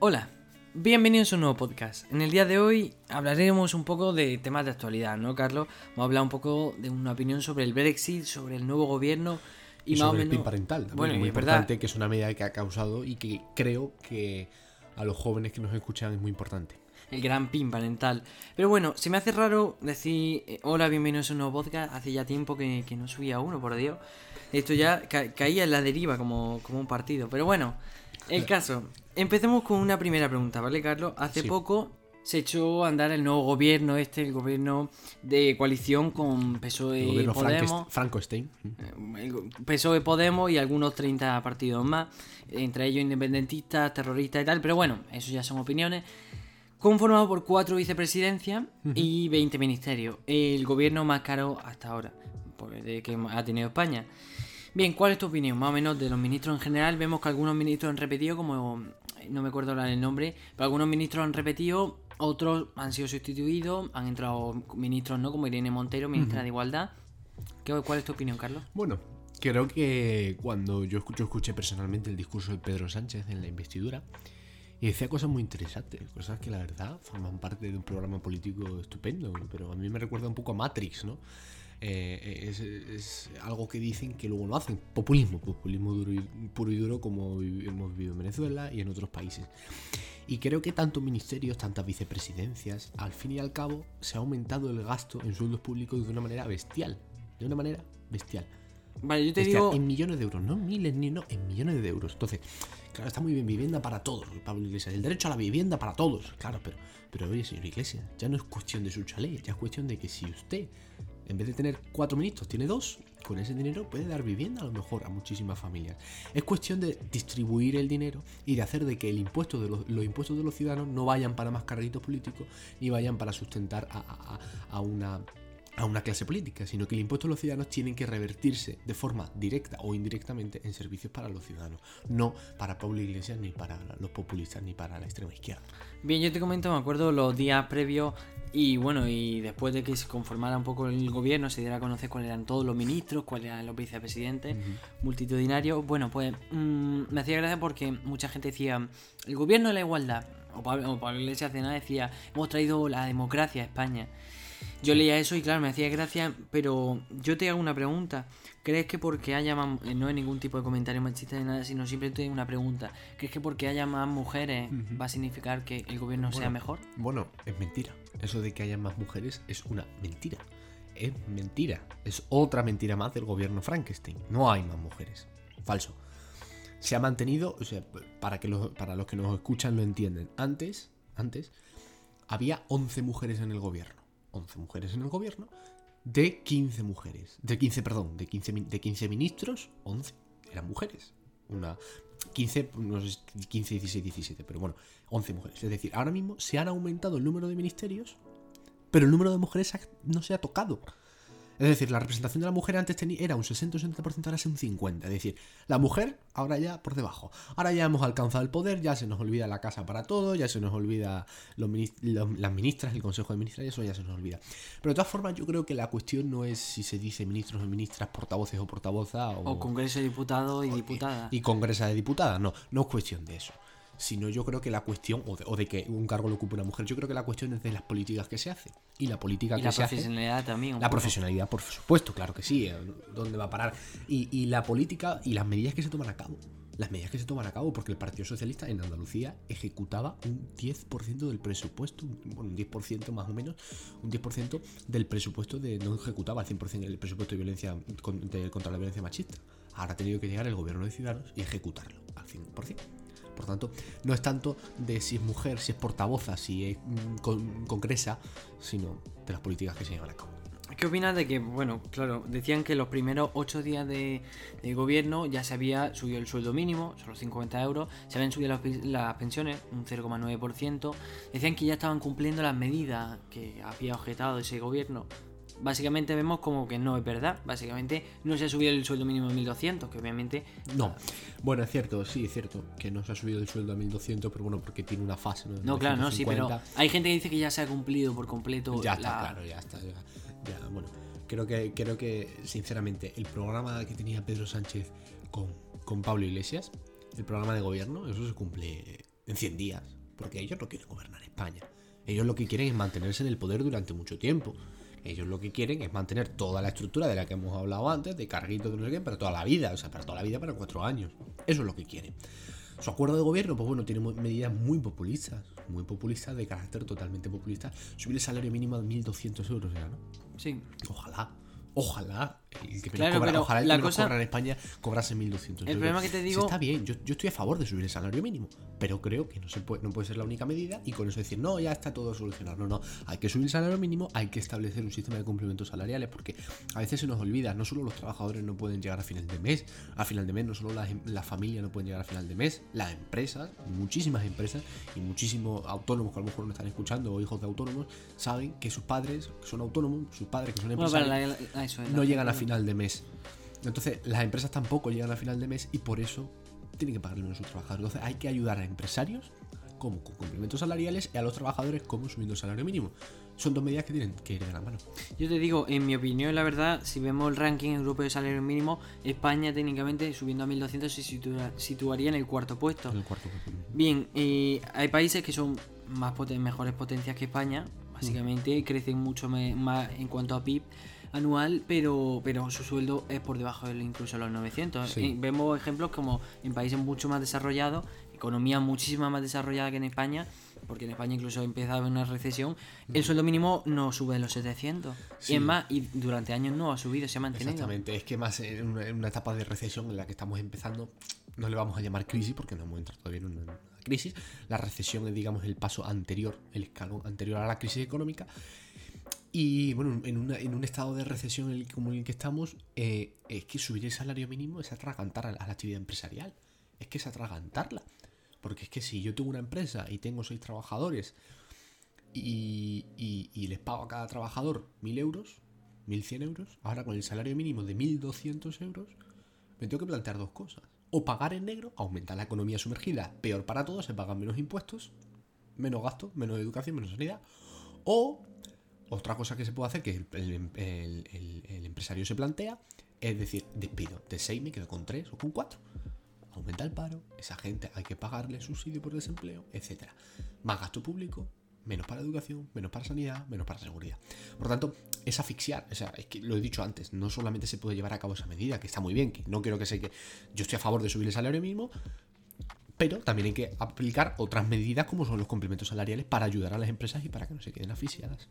Hola, bienvenidos a un nuevo podcast. En el día de hoy hablaremos un poco de temas de actualidad, ¿no, Carlos? Vamos a hablar un poco de una opinión sobre el Brexit, sobre el nuevo gobierno y, Y, más o sobre el menos. PIN parental, también, Bueno, muy es verdad. importante, que es una medida que ha causado y que creo que a los jóvenes que nos escuchan es muy importante. el gran pin parental. Pero bueno, se me hace raro decir eh, hola, bienvenidos a un nuevo podcast. Hace ya tiempo que, que no subía uno, por Dios. Esto ya ca- caía en la deriva como, como un partido. Pero bueno, el caso. Empecemos con una primera pregunta, ¿vale, Carlos? Hace Sí. poco se echó a andar el nuevo gobierno, este, el gobierno de coalición con PSOE y gobierno Podemos. Frankenst- Frankenstein. El PSOE, Podemos y algunos 30 partidos más, entre ellos independentistas, terroristas y tal, pero bueno, eso ya son opiniones. Conformado por cuatro vicepresidencias y 20 ministerios. El gobierno más caro hasta ahora, que ha tenido España. Bien, ¿cuál es tu opinión? Más o menos de los ministros en general. Vemos que algunos ministros han repetido, como no me acuerdo ahora el nombre, pero algunos ministros han repetido, otros han sido sustituidos, han entrado ministros, ¿no? Como Irene Montero, ministra de Igualdad. ¿Qué- ¿Cuál es tu opinión, Carlos? Bueno, creo que cuando yo escucho, escuché personalmente el discurso de Pedro Sánchez en la investidura, y decía cosas muy interesantes, cosas que la verdad forman parte de un programa político estupendo, pero a mí me recuerda un poco a Matrix, ¿no? Eh, es, es algo que dicen que luego no hacen. Populismo, populismo duro y, puro y duro como hemos vivido en Venezuela y en otros países. Y creo que tantos ministerios, tantas vicepresidencias, al fin y al cabo se ha aumentado el gasto en sueldos públicos de una manera bestial. De una manera bestial. Vale, yo te Bestial, digo. En millones de euros, no miles ni no, en millones de euros. Entonces, claro, está muy bien, vivienda para todos, Pablo Iglesias. El derecho a la vivienda para todos, claro, pero, pero oye, señor Iglesias, ya no es cuestión de su chalet, ya es cuestión de que si usted, en vez de tener cuatro ministros, tiene dos, con ese dinero puede dar vivienda a lo mejor a muchísimas familias. Es cuestión de distribuir el dinero y de hacer de que los, impuestos de los ciudadanos no vayan para más carritos políticos ni vayan para sustentar a una a una clase política, sino que el impuesto de los ciudadanos tienen que revertirse de forma directa o indirectamente en servicios para los ciudadanos, no para Pablo Iglesias, ni para los populistas, ni para la extrema izquierda. Bien, yo te comento, me acuerdo los días previos y bueno, y después de que se conformara un poco el gobierno, se diera a conocer cuáles eran todos los ministros, cuáles eran los vicepresidentes, multitudinarios. Bueno, pues mm, me hacía gracia porque mucha gente decía, el gobierno de la igualdad, o Pablo, o Pablo Iglesias de nada decía, hemos traído la democracia a España. Yo leía eso y claro, me hacía gracia, pero yo te hago una pregunta. ¿Crees que porque haya más... eh, No es ningún tipo de comentario machista ni nada, sino simplemente una pregunta. ¿Crees que porque haya más mujeres va a significar que el gobierno sea mejor? Bueno, es mentira. Eso de que haya más mujeres es una mentira. Es mentira. Es otra mentira más del gobierno Frankenstein. No hay más mujeres. Falso. Se ha mantenido, o sea, para, que los, para los que nos escuchan lo entienden. Antes, antes, había 11 mujeres en el gobierno. 11 mujeres en el gobierno de 15 mujeres. De 15, perdón, de 15, min- de 15 ministros, 11 eran mujeres. Una 15, no sé, si 15, 16, 17, pero bueno, 11 mujeres. Es decir, ahora mismo se han aumentado el número de ministerios, pero el número de mujeres no se ha tocado. Es decir, la representación de la mujer antes tenía, era un 60 o 70%, ahora es un 50%. Es decir, la mujer ahora ya por debajo. Ahora ya hemos alcanzado el poder, ya se nos olvida la casa para todo, ya se nos olvida los minis- los- las ministras, el consejo de ministras, y eso ya se nos olvida. Pero de todas formas, yo creo que la cuestión no es si se dice ministros o ministras, portavoces o portavozas, o, O Congreso de Diputados y Diputadas. y congresa de diputadas. No, no es cuestión de eso. Sino yo creo que la cuestión, o de, o de que un cargo lo ocupe una mujer, yo creo que la cuestión es de las políticas que se hacen. Y la política Y que la se hace. profesionalidad también. La profesionalidad, por supuesto, claro que sí. eh, ¿Dónde va a parar? Y, y la política y las medidas que se toman a cabo. Las medidas que se toman a cabo, porque el Partido Socialista en Andalucía ejecutaba un 10% del presupuesto, un- bueno, un 10% más o menos, un 10% del presupuesto de. No ejecutaba al 100% el presupuesto de violencia de- contra la violencia machista. Ahora ha tenido que llegar el gobierno de Ciudadanos y ejecutarlo al 100%. Por tanto, no es tanto de si es mujer, si es portavoza, si es mm, con- congresa, sino de las políticas que se llevan a cabo. ¿Qué opinas de que, bueno, claro, decían que los primeros ocho días de, gobierno ya se había subido el sueldo mínimo, solo 50 euros, se habían subido las, las pensiones, un 0,9%, decían que ya estaban cumpliendo las medidas que había objetado ese gobierno. Básicamente vemos como que no es verdad, básicamente no se ha subido el sueldo mínimo en 1200, que obviamente... No. Bueno, es cierto, sí, es cierto que no se ha subido el sueldo a 1200, pero bueno, porque tiene una fase. No, claro, no, sí, pero 150. hay gente que dice que ya se ha cumplido por completo Ya está, la- claro, ya está. Ya, ya, bueno, creo que, creo que, sinceramente, el programa que tenía Pedro Sánchez con, con Pablo Iglesias, el programa de gobierno, eso se cumple en 100 días, porque ellos no quieren gobernar España. Ellos lo que quieren es mantenerse en el poder durante mucho tiempo. Ellos lo que quieren es mantener toda la estructura de la que hemos hablado antes, de carguito de no sé qué, para toda la vida, o sea, para toda la vida, para cuatro años. Eso es lo que quieren. Su acuerdo de gobierno, pues bueno, tiene medidas muy populistas, muy populistas, de carácter totalmente populista. Subir el salario mínimo a 1.200 euros ya, ¿no? Sí. Ojalá. Ojalá el que Claro, cobra, pero ojalá el la que cosa- cobra en España cobrase 1.200 euros. problema que te digo- está bien, yo, yo estoy a favor de subir el salario mínimo, pero creo que no, se puede, no puede ser la única medida y con eso decir, no, ya está todo solucionado. No, no, hay que subir el salario mínimo, hay que establecer un sistema de complementos salariales, porque a veces se nos olvida, no solo los trabajadores no pueden llegar a final de mes, a final de mes, no solo las, em- las familias no pueden llegar a final de mes, las empresas, muchísimas empresas y muchísimos autónomos que a lo mejor no están escuchando o hijos de autónomos, saben que sus padres que son autónomos, sus padres que son Bueno, empresarios, para la- la- eso es, no la- llegan a final de mes. Entonces, las empresas tampoco llegan a final de mes y por eso tienen que pagarle menos a sus trabajadores. Entonces, hay que ayudar a empresarios como con complementos salariales y a los trabajadores como subiendo el salario mínimo. Son dos medidas que tienen que ir de la mano. Yo te digo, en mi opinión, la verdad, si vemos el ranking europeo de salario mínimo, España técnicamente subiendo a 1200 se situa- situaría en el cuarto puesto. En el cuarto puesto. Bien, eh, hay países que son más poten- mejores potencias que España, básicamente crecen mucho más en cuanto a PIB anual, pero, pero su sueldo es por debajo de incluso los 900. Sí. Eh, vemos ejemplos como en países mucho más desarrollados, economía muchísima más desarrollada que en España, porque en España incluso empieza a haber una recesión, el sueldo mínimo no sube de los 700. Sí. Y es más, y durante años no ha subido, se ha mantenido. Exactamente, es que más en una, en una etapa de recesión en la que estamos empezando, no le vamos a llamar crisis porque no hemos entrado todavía en una crisis. La recesión es, digamos, el paso anterior, el escalón anterior a la crisis económica. Y bueno, en, una- en un estado de recesión como en el que estamos, eh, es que subir el salario mínimo es atragantar a la, actividad empresarial. Es que es atragantarla. Porque es que si yo tengo una empresa y tengo seis trabajadores y les pago a cada trabajador mil euros, 1.100 euros, ahora con el salario mínimo de 1.200 euros, me tengo que plantear dos cosas. O pagar en negro, aumentar la economía sumergida, peor para todos, se pagan menos impuestos, menos gastos, menos educación, menos sanidad. O otra cosa que se puede hacer, que el, el empresario se plantea, es decir, despido de 6, me quedo con 3 o con 4. Aumenta el paro, esa gente hay que pagarle subsidio por desempleo, etc. Más gasto público, menos para educación, menos para sanidad, menos para seguridad. Por lo tanto, es asfixiar. O sea, es que lo he dicho antes, no solamente se puede llevar a cabo esa medida, que está muy bien, que no quiero que sea que yo estoy a favor de subir el salario mínimo, pero también hay que aplicar otras medidas como son los complementos salariales para ayudar a las empresas y para que no se queden asfixiadas.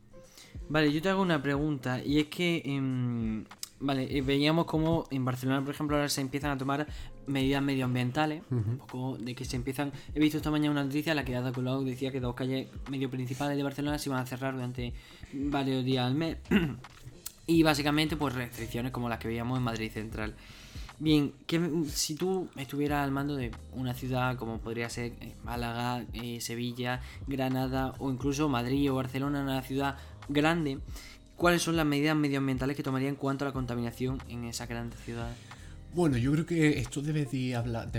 Vale, yo te hago una pregunta y es que, em, vale, eh, veíamos como en Barcelona, por ejemplo, ahora se empiezan a tomar medidas medioambientales, un poco de que se empiezan, he visto esta mañana una noticia en la que Ada Colau decía que dos calles medio principales de Barcelona se iban a cerrar durante varios días al mes y básicamente pues restricciones como las que veíamos en Madrid Central. Bien, que si tú estuvieras al mando de una ciudad como podría ser eh, Málaga, eh, Sevilla, Granada o incluso Madrid o Barcelona, una ciudad grande, ¿cuáles son las medidas medioambientales que tomaría en cuanto a la contaminación en esas grandes ciudades? Bueno, yo creo que esto debe de hablar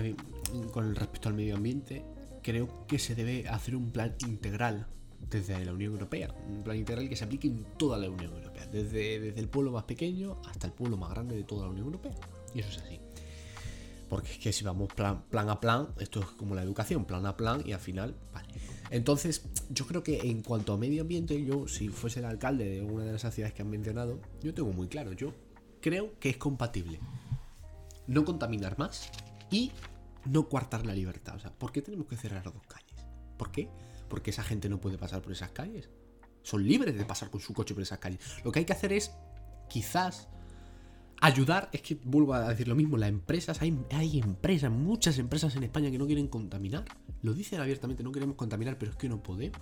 con respecto al medio ambiente. Creo que se debe hacer un plan integral desde la Unión Europea. Un plan integral que se aplique en toda la Unión Europea. Desde, desde el pueblo más pequeño hasta el pueblo más grande de toda la Unión Europea. Y eso es así. Porque es que si vamos plan, plan a plan, esto es como la educación, plan a plan y al final, vale. Entonces, yo creo que en cuanto a medio ambiente, yo, si fuese el alcalde de una de esas ciudades que han mencionado, yo tengo muy claro, yo creo que es compatible no contaminar más y no coartar la libertad. O sea, ¿por qué tenemos que cerrar dos calles? ¿Por qué? Porque esa gente no puede pasar por esas calles. Son libres de pasar con su coche por esas calles. Lo que hay que hacer es, quizás, ayudar. Es que vuelvo a decir lo mismo. Las empresas, hay, hay empresas, muchas empresas en España que no quieren contaminar. Lo dicen abiertamente, no queremos contaminar, pero es que no podemos.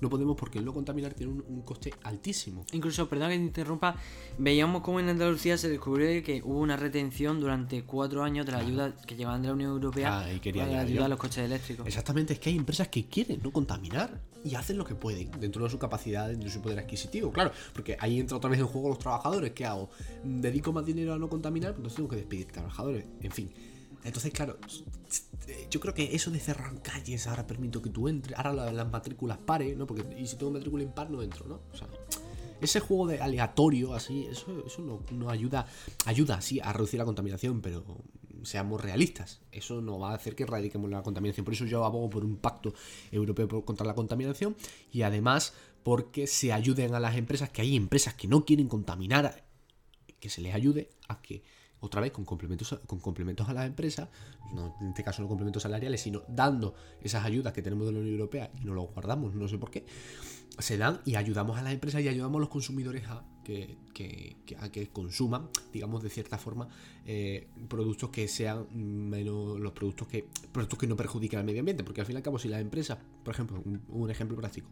No podemos porque el no contaminar tiene un, un coste altísimo. Incluso, perdón que te interrumpa, veíamos como en Andalucía se descubrió que hubo una retención durante cuatro años de la ayuda que llevaban de la Unión Europea Ah, y quería para ayudar a los coches eléctricos. Exactamente, es que hay empresas que quieren no contaminar y hacen lo que pueden dentro de su capacidad, dentro de su poder adquisitivo, claro, porque ahí entra otra vez en juego los trabajadores. ¿Qué hago? ¿Dedico más dinero a no contaminar? Pues entonces tengo que despedir trabajadores, en fin. Entonces, claro, yo creo que eso de cerrar calles, ahora permito que tú entres, ahora la- las matrículas pare, ¿no? Porque y si tengo matrícula impar no entro, ¿no? O sea, ese juego de aleatorio así, eso, eso no, no ayuda, ayuda sí a reducir la contaminación, pero seamos realistas. Eso no va a hacer que erradiquemos la contaminación. Por eso yo abogo por un pacto europeo contra la contaminación y además porque se ayuden a las empresas, que hay empresas que no quieren contaminar, que se les ayude a que otra vez con complementos, con complementos a las empresas, no, en este caso no complementos salariales, sino dando esas ayudas que tenemos de la Unión Europea y no lo guardamos, no sé por qué, se dan y ayudamos a las empresas y ayudamos a los consumidores a que, a que consuman, digamos, de cierta forma, eh, productos que sean menos los productos que, productos que no perjudiquen al medio ambiente, porque al fin y al cabo, si las empresas, por ejemplo, un, ejemplo práctico,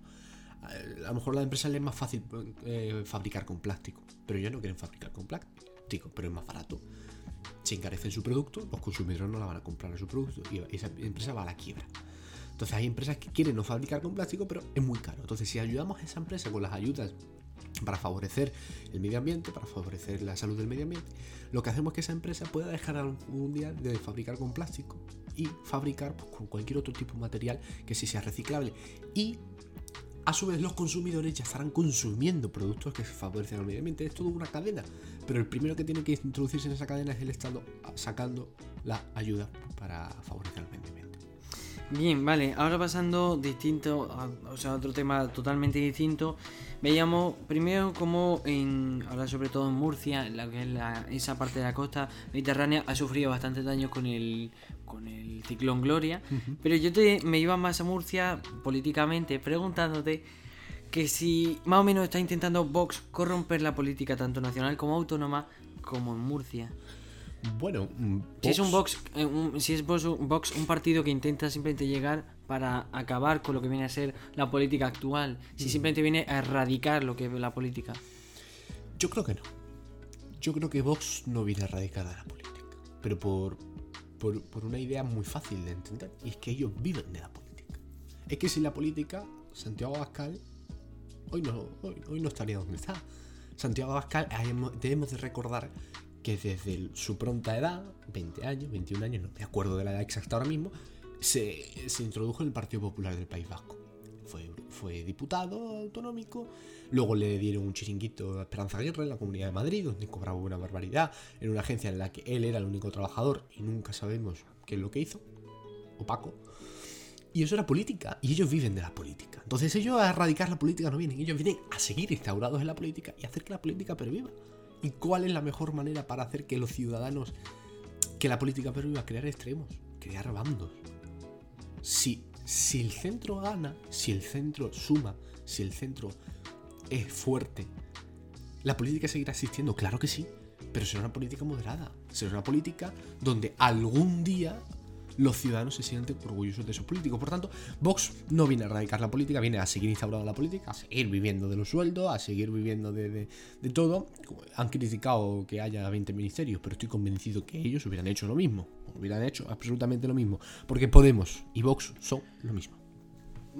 a lo mejor a las empresas les es más fácil eh, fabricar con plástico, pero ellos no quieren fabricar con plástico pero es más barato. Se encarecen su producto, los consumidores no la van a comprar a su producto y esa empresa va a la quiebra. Entonces hay empresas que quieren no fabricar con plástico, pero es muy caro. Entonces si ayudamos a esa empresa con las ayudas para favorecer el medio ambiente, para favorecer la salud del medio ambiente, lo que hacemos es que esa empresa pueda dejar algún día de fabricar con plástico y fabricar pues, con cualquier otro tipo de material que sí sea reciclable. A su vez los consumidores ya estarán consumiendo productos que favorecen al medio ambiente. Es toda una cadena. Pero el primero que tiene que introducirse en esa cadena es el Estado sacando la ayuda para favorecer al medio ambiente. Bien, vale, ahora pasando distinto, o sea, otro tema totalmente distinto, veíamos primero como en, ahora sobre todo en Murcia, la que es esa parte de la costa mediterránea, ha sufrido bastante daño con el, con el ciclón Gloria, pero yo te, me iba más a Murcia políticamente preguntándote que si más o menos está intentando Vox corromper la política tanto nacional como autónoma como en Murcia. Bueno, mm, si es un Vox, eh, si es Vox, un partido que intenta simplemente llegar para acabar con lo que viene a ser la política actual, si simplemente viene a erradicar lo que es la política. Yo creo que no. Yo creo que Vox no viene a erradicar la política, pero por, por, por una idea muy fácil de entender, y es que ellos viven de la política. Es que si la política, Santiago Abascal, hoy no, hoy, no estaría donde está. Santiago Abascal, debemos de recordar que desde su pronta edad, 20 años, 21 años, no me acuerdo de la edad exacta ahora mismo, se, introdujo en el Partido Popular del País Vasco. Fue, fue, diputado autonómico, luego le dieron un chiringuito a Esperanza Aguirre en la Comunidad de Madrid, donde cobraba una barbaridad, en una agencia en la que él era el único trabajador y nunca sabemos qué es lo que hizo, opaco. Y eso era política, y ellos viven de la política. Entonces ellos a erradicar la política no vienen, ellos vienen a seguir instaurados en la política y hacer que la política perviva. ¿Y cuál es la mejor manera para hacer que los ciudadanos, que la política perviva? Crear extremos, crear bandos. Si, si el centro gana, si el centro suma, si el centro es fuerte, ¿la política seguirá existiendo? Claro que sí, pero será una política moderada. Será una política donde algún día los ciudadanos se sienten orgullosos de sus políticos. Por tanto, Vox no viene a erradicar la política, viene a seguir instaurando la política, a seguir viviendo de los sueldos, a seguir viviendo de, todo. Han criticado que haya 20 ministerios, pero estoy convencido que ellos hubieran hecho lo mismo. Hubieran hecho absolutamente lo mismo. Porque Podemos y Vox son lo mismo.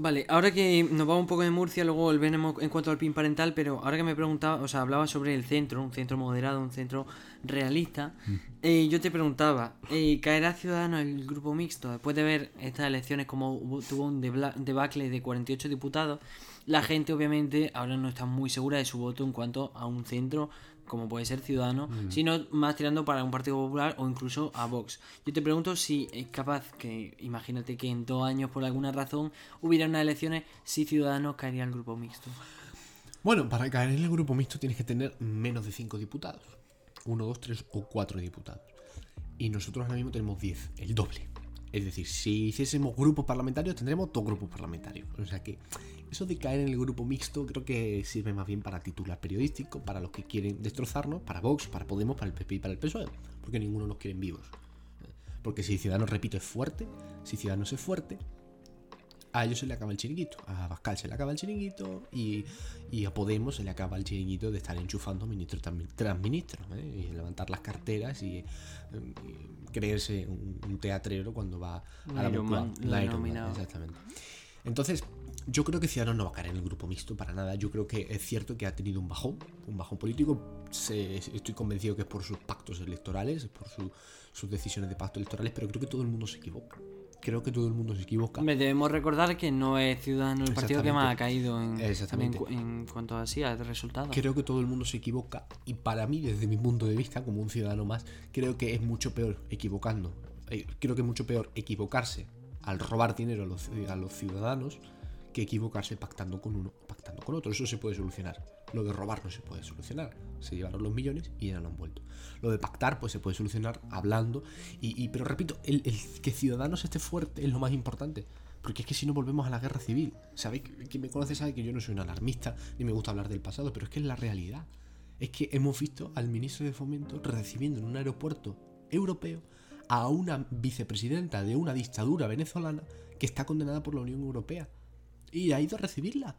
Vale, ahora que nos vamos un poco de Murcia, luego volveremos en cuanto al PIN parental, pero ahora que me preguntaba, o sea, hablaba sobre el centro, un centro moderado, un centro realista, mm. eh, yo te preguntaba, eh, ¿caerá Ciudadanos el grupo mixto? Después de ver estas elecciones como tuvo un debacle de 48 diputados, la gente obviamente ahora no está muy segura de su voto en cuanto a un centro como puede ser Ciudadano, mm. sino más tirando para un Partido Popular o incluso a Vox. Yo te pregunto si es capaz que, imagínate que en dos años por alguna razón hubiera unas elecciones, si Ciudadanos caería el grupo mixto. Bueno, para caer en el grupo mixto tienes que tener menos de cinco diputados. Uno, dos, tres o cuatro diputados. Y nosotros ahora mismo tenemos 10, el doble. Es decir, si hiciésemos grupos parlamentarios, tendremos dos grupos parlamentarios. O sea que eso de caer en el grupo mixto creo que sirve más bien para titular periodístico, para los que quieren destrozarnos, para Vox, para Podemos, para el PP y para el PSOE, porque ninguno nos quiere vivos. Porque si Ciudadanos, repito, es fuerte, si Ciudadanos es fuerte, a ellos se le acaba el chiringuito, a Bascal se le acaba el chiringuito y, a Podemos se le acaba el chiringuito de estar enchufando ministros tras ministros, ¿eh? y levantar las carteras y, creerse un, teatrero cuando va a la, la, la Exactamente. Entonces, yo creo que Ciudadanos no va a caer en el grupo mixto para nada. Yo creo que es cierto que ha tenido un bajón, un bajón político. estoy convencido que es por sus pactos electorales, por sus decisiones de pactos electorales, pero creo que todo el mundo se equivoca. Creo que todo el mundo se equivoca. Debemos recordar que no es Ciudadano el partido que más ha caído en, Exactamente. en cu- en cuanto a sí, a resultados. Creo que todo el mundo se equivoca y para mí, desde mi punto de vista, como un ciudadano más, creo que es mucho peor equivocando. Eh, Creo que es mucho peor equivocarse al robar dinero a los, a los ciudadanos que equivocarse pactando con uno, pactando con otro. Eso se puede solucionar. Lo de robar no se puede solucionar. Se llevaron los millones y ya no han vuelto. Lo de pactar, pues se puede solucionar hablando. Y, pero repito, el, el que Ciudadanos esté fuerte es lo más importante. Porque es que si no volvemos a la guerra civil. Sabéis, quien me conoce sabe que yo no soy un alarmista, ni me gusta hablar del pasado, pero es que es la realidad. Es que hemos visto al ministro de Fomento recibiendo en un aeropuerto europeo a una vicepresidenta de una dictadura venezolana que está condenada por la Unión Europea. Y ha ido a recibirla.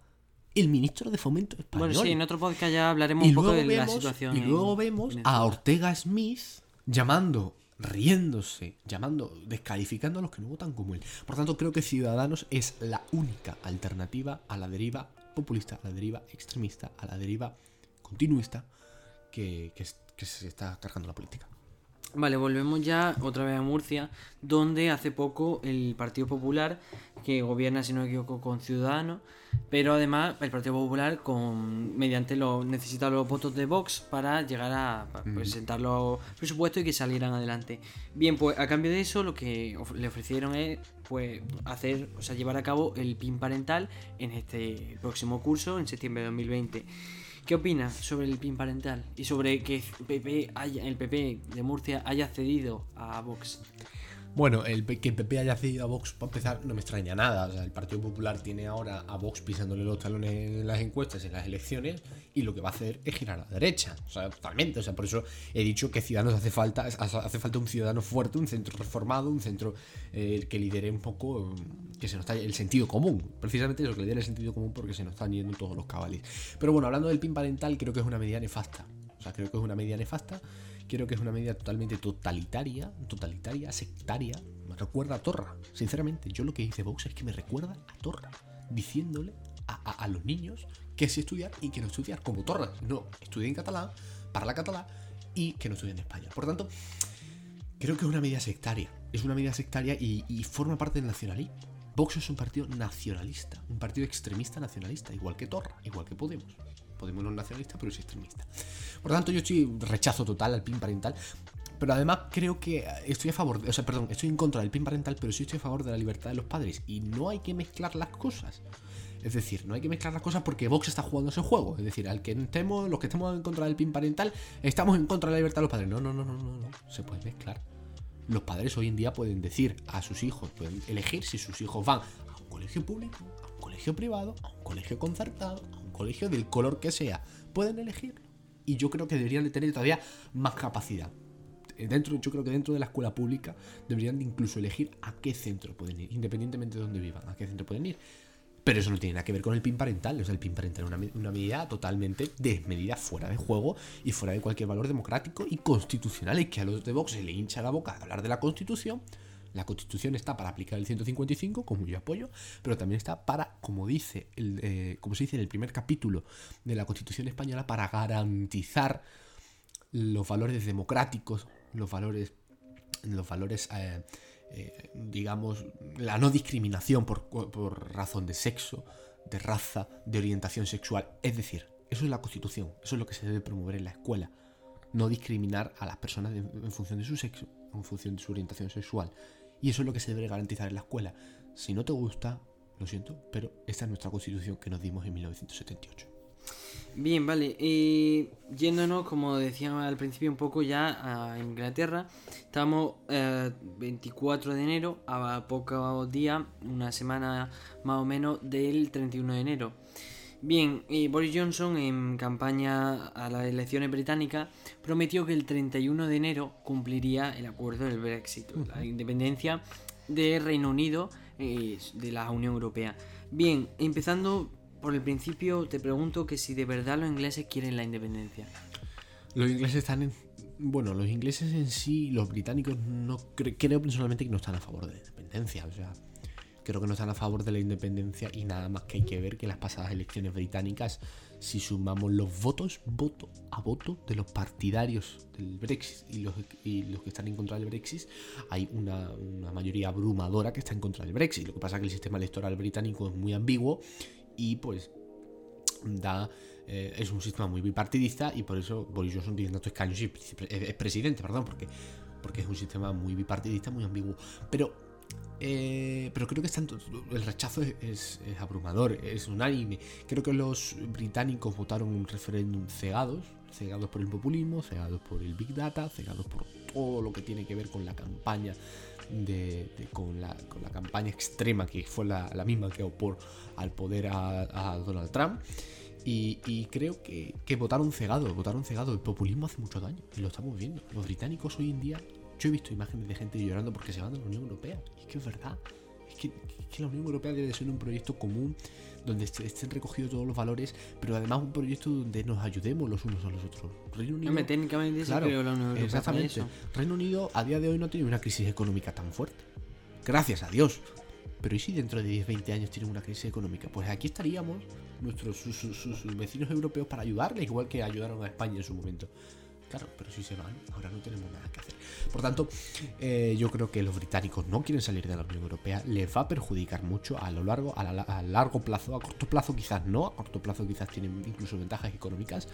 El ministro de Fomento español. Bueno, sí, en otro podcast ya hablaremos Y un poco de la vemos, situación. y en luego vemos a Ortega Smith llamando, riéndose, llamando, descalificando a los que no votan como él. Por tanto, creo que Ciudadanos es la única alternativa a la deriva populista, a la deriva extremista, a la deriva continuista que, que es- que se está cargando la política. Vale, volvemos ya otra vez a Murcia, donde hace poco el Partido Popular, que gobierna, si no me equivoco, con Ciudadanos, pero además el Partido Popular con mediante los necesita los votos de Vox para llegar a presentar los presupuestos y que salieran adelante. Bien, pues a cambio de eso lo que le ofrecieron es pues hacer, o sea, llevar a cabo el PIN parental en este próximo curso en septiembre de 2020. ¿Qué opinas sobre el PIN parental y sobre que PP haya- el PP de Murcia haya cedido a Vox? Bueno, el, que el PP haya cedido a Vox, para empezar, no me extraña nada. O sea, el Partido Popular tiene ahora a Vox pisándole los talones en las encuestas, en las elecciones, y lo que va a hacer es girar a la derecha. O sea, totalmente. O sea, por eso he dicho que Ciudadanos hace falta, hace falta un ciudadano fuerte, un centro reformado, un centro eh, que lidere un poco, que se nos está el sentido común. Precisamente eso, que lidere el sentido común porque se nos están yendo todos los cabales. Pero bueno, hablando del PIN parental, creo que es una medida nefasta. O sea, creo que es una medida nefasta. Creo que es una medida totalmente totalitaria, totalitaria, sectaria. Me recuerda a Torra. Sinceramente, yo lo que dice Vox es que me recuerda a Torra, diciéndole a, los niños que sí estudiar y que no estudiar como Torra. No, estudien catalán, parla catalán y que no estudien en España. Por tanto, creo que es una medida sectaria. Es una medida sectaria y, y forma parte del nacionalismo. Vox es un partido nacionalista, un partido extremista nacionalista, igual que Torra, igual que Podemos. Podemos no es nacionalista, pero es extremista. Por lo tanto, yo estoy rechazo total al PIN parental. Pero además creo que estoy a favor, o sea, perdón, estoy en contra del PIN parental, pero sí estoy a favor de la libertad de los padres. Y no hay que mezclar las cosas. Es decir, no hay que mezclar las cosas porque Vox está jugando ese juego. Es decir, al que estemos, los que estemos en contra del PIN parental, estamos en contra de la libertad de los padres. No, no, no, no, no, no. Se puede mezclar. Los padres hoy en día pueden decir a sus hijos, pueden elegir si sus hijos van a un colegio público, a un colegio privado, a un colegio concertado, colegio del color que sea. Pueden elegir. Y yo creo que deberían de tener todavía más capacidad. Eh, Dentro, yo creo que dentro de la escuela pública deberían de incluso elegir a qué centro pueden ir, independientemente de dónde vivan, a qué centro pueden ir. Pero eso no tiene nada que ver con el PIN parental. O sea, el PIN parental es una, me- una medida totalmente desmedida, fuera de juego y fuera de cualquier valor democrático y constitucional. Es que a los de Vox se le hincha la boca de hablar de la Constitución. La Constitución está para aplicar el 155, como yo apoyo, pero también está para, como dice, el, eh, como se dice en el primer capítulo de la Constitución española, para garantizar los valores democráticos, los valores, los valores, eh, eh, digamos, la no discriminación por, por razón de sexo, de raza, de orientación sexual. Es decir, eso es la Constitución, eso es lo que se debe promover en la escuela. No discriminar a las personas en, en función de su sexo, en función de su orientación sexual. Y eso es lo que se debe garantizar en la escuela. Si no te gusta, lo siento, pero esta es nuestra Constitución que nos dimos en 1978. Bien, vale. eh, yéndonos, como decíamos al principio, un poco ya a Inglaterra. Estamos eh, 24 de enero, a pocos días, una semana más o menos del 31 de enero. Bien, eh, Boris Johnson en campaña a las elecciones británicas prometió que el 31 de enero cumpliría el acuerdo del Brexit, la independencia de Reino Unido eh, de la Unión Europea. Bien, empezando por el principio, te pregunto que si de verdad los ingleses quieren la independencia. Los ingleses están en. Bueno, los ingleses en sí, los británicos, no cre- creo personalmente que no están a favor de la independencia. O sea, creo que no están a favor de la independencia y nada más que hay que ver que las pasadas elecciones británicas si sumamos los votos, voto a voto de los partidarios del Brexit y los, y los que están en contra del Brexit, hay una, una mayoría abrumadora que está en contra del Brexit. Lo que pasa es que el sistema electoral británico es muy ambiguo y pues da eh, es un sistema muy bipartidista y por eso Boris Johnson tiene tantos escaños y es, es presidente, perdón, porque, porque es un sistema muy bipartidista, muy ambiguo. Pero eh, pero creo que el rechazo es, es, abrumador, es unánime. Creo que los británicos votaron un referéndum cegados, cegados por el populismo, cegados por el Big Data, cegados por todo lo que tiene que ver con la campaña de, con, la, con, la, campaña extrema que fue la, la misma que opor al poder a, a Donald Trump. Y, y, creo que, que votaron cegados, votaron cegados. El populismo hace mucho daño y lo estamos viendo. Los británicos hoy en día yo he visto imágenes de gente llorando porque se van de la Unión Europea. Y es que es verdad. Es que, es que, la Unión Europea debe de ser un proyecto común donde estén recogidos todos los valores, pero además un proyecto donde nos ayudemos los unos a los otros. Reino Unido. No, técnicamente claro, creo la Unión Europea. Exactamente. Reino Unido a día de hoy no tiene una crisis económica tan fuerte. Gracias a Dios. Pero ¿y si dentro de 10, 20 años tienen una crisis económica? Pues aquí estaríamos nuestros sus, sus, sus vecinos europeos para ayudarles, igual que ayudaron a España en su momento. Claro, pero si se van, ahora no tenemos nada que hacer. Por tanto, eh, yo creo que los británicos no quieren salir de la Unión Europea, les va a perjudicar mucho a lo largo, a, la, a, largo plazo, a corto plazo quizás no, a corto plazo quizás tienen incluso ventajas económicas,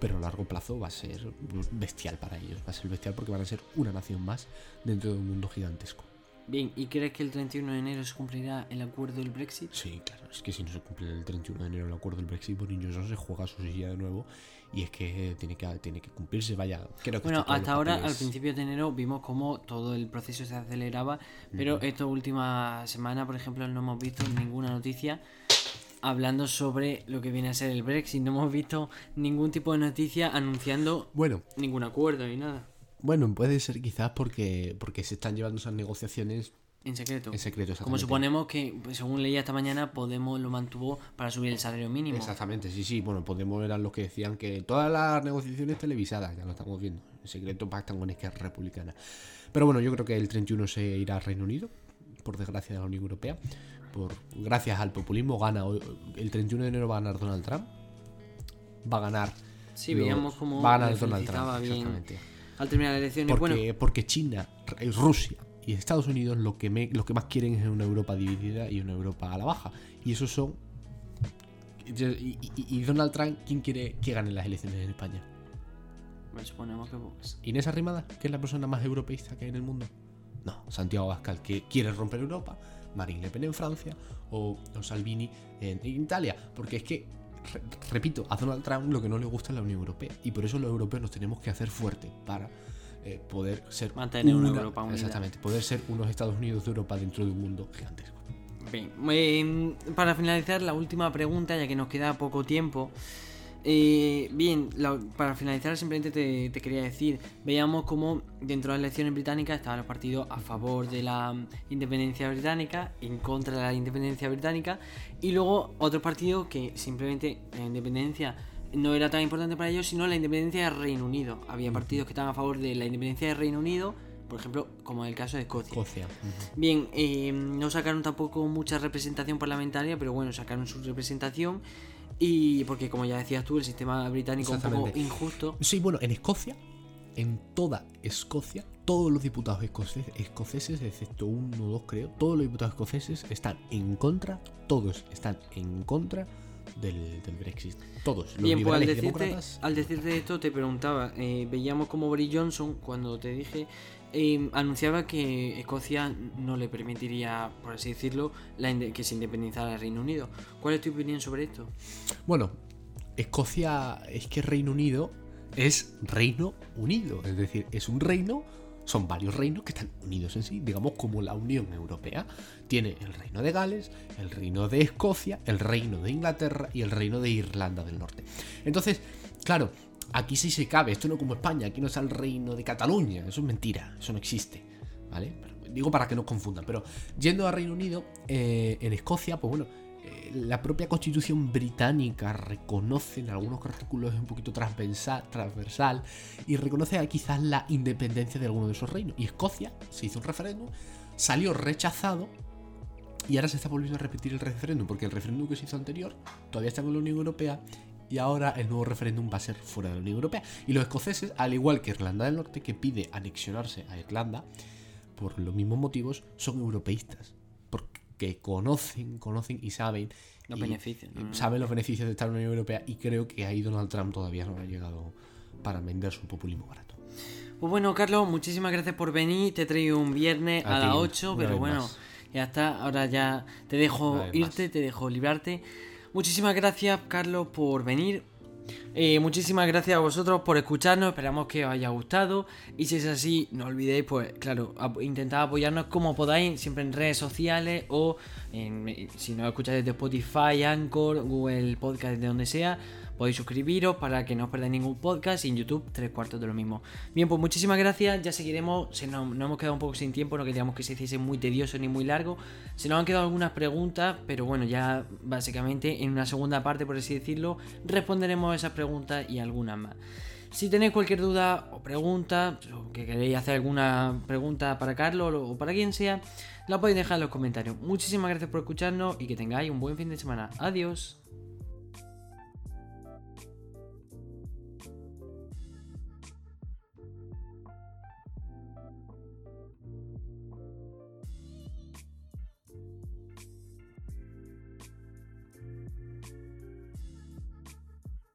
pero a largo plazo va a ser bestial para ellos, va a ser bestial porque van a ser una nación más dentro de un mundo gigantesco. Bien, ¿y crees que el 31 de enero se cumplirá el acuerdo del Brexit? Sí, claro, es que si no se cumple el 31 de enero el acuerdo del Brexit, Boris Johnson se juega su silla de nuevo y es que tiene que, tiene que cumplirse, vaya. Creo que bueno, hasta ahora, al principio de enero, vimos cómo todo el proceso se aceleraba, pero uh -huh. esta última semana, por ejemplo, no hemos visto ninguna noticia hablando sobre lo que viene a ser el Brexit. No hemos visto ningún tipo de noticia anunciando bueno, ningún acuerdo ni nada. Bueno, puede ser quizás porque, porque se están llevando esas negociaciones en secreto. En secreto, Como suponemos que, pues, según leía esta mañana, Podemos lo mantuvo para subir el salario mínimo. Exactamente, sí, sí. Bueno, Podemos eran los que decían que todas las negociaciones televisadas, ya lo estamos viendo. En secreto pactan con Izquierda Republicana. Pero bueno, yo creo que el 31 se irá al Reino Unido, por desgracia de la Unión Europea. Por, gracias al populismo, gana. El 31 de enero va a ganar Donald Trump. Va a ganar. Sí, veíamos cómo. Va a ganar Donald Trump. Bien exactamente. Al terminar la elección. Porque, bueno, porque China, Rusia y Estados Unidos lo que, me, lo que más quieren es una Europa dividida y una Europa a la baja. Y esos son. Y, y, y Donald Trump, ¿quién quiere que gane las elecciones en España? Bueno, suponemos que Vox. ¿Inés Arrimada, que es la persona más europeísta que hay en el mundo? No, Santiago Abascal, que quiere romper Europa, Marine Le Pen en Francia o, o Salvini en, en, Italia. Porque es que, re, repito, a Donald Trump lo que no le gusta es la Unión Europea. Y por eso los europeos nos tenemos que hacer fuertes para eh, poder ser mantener una, una, Europa unida. Exactamente, poder ser unos Estados Unidos de Europa dentro de un mundo gigantesco. Bien, eh, para finalizar la última pregunta, ya que nos queda poco tiempo. Eh, bien, la, para finalizar simplemente te, te, quería decir, veíamos como dentro de las elecciones británicas estaban los partidos a favor de la independencia británica, en contra de la independencia británica, y luego otros partidos que simplemente la independencia no era tan importante para ellos, sino la independencia del Reino Unido. Había partidos que estaban a favor de la independencia del Reino Unido, por ejemplo, como en el caso de Escocia. Escocia. Uh -huh. Bien, eh, no sacaron tampoco mucha representación parlamentaria, pero bueno, sacaron su representación. Y porque, como ya decías tú, el sistema británico es un poco injusto. Sí, bueno, en Escocia, en toda Escocia, todos los diputados escoceses, escoceses, excepto uno o dos creo, todos los diputados escoceses están en contra, todos están en contra del, del, Brexit. Todos. Los Bien, pues al decirte, al decirte, esto te preguntaba, eh, veíamos como Boris Johnson, cuando te dije, eh, anunciaba que Escocia no le permitiría, por así decirlo, la que se independizara del Reino Unido. ¿Cuál es tu opinión sobre esto? Bueno, Escocia es que Reino Unido es Reino Unido, es decir, es un reino son varios reinos que están unidos en sí, digamos como la Unión Europea. Tiene el reino de Gales, el reino de Escocia, el reino de Inglaterra y el reino de Irlanda del Norte. Entonces, claro, aquí sí se cabe, esto no como España, aquí no está el reino de Cataluña, eso es mentira, eso no existe, ¿vale? Digo para que no confundan, pero yendo a Reino Unido, eh, en Escocia, pues bueno, la propia constitución británica reconoce en algunos artículos un poquito transversal, y reconoce quizás la independencia de alguno de esos reinos. Y Escocia se hizo un referéndum, salió rechazado y ahora se está volviendo a repetir el referéndum porque el referéndum que se hizo anterior todavía está en la Unión Europea y ahora el nuevo referéndum va a ser fuera de la Unión Europea. Y los escoceses, al igual que Irlanda del Norte, que pide anexionarse a Irlanda, por los mismos motivos, son europeístas. Porque conocen, conocen y saben Los y- beneficios, saben los beneficios de estar en la Unión Europea y creo que ahí Donald Trump todavía no ha llegado para vender su populismo barato. Pues bueno, Carlos, muchísimas gracias por venir. Te traigo un viernes a, A las ti, 8, una pero bueno, más. ya está. Ahora ya te dejo irte, te dejo librarte. Muchísimas gracias, Carlos, por venir. Eh, muchísimas gracias a vosotros por escucharnos. Esperamos que os haya gustado. Y si es así, no olvidéis, pues claro, ap- intentad apoyarnos como podáis, siempre en redes sociales o en- si no escucháis desde Spotify, Anchor, Google Podcast, de donde sea. Podéis suscribiros para que no os perdáis ningún podcast y en YouTube tres cuartos de lo mismo. Bien, pues muchísimas gracias. Ya seguiremos. Se nos, nos hemos quedado un poco sin tiempo. No queríamos que se hiciese muy tedioso ni muy largo. Se nos han quedado algunas preguntas, pero bueno, ya básicamente en una segunda parte, por así decirlo, responderemos esas preguntas y algunas más. Si tenéis cualquier duda o pregunta, o que queréis hacer alguna pregunta para Carlos o para quien sea, la podéis dejar en los comentarios. Muchísimas gracias por escucharnos y que tengáis un buen fin de semana. Adiós.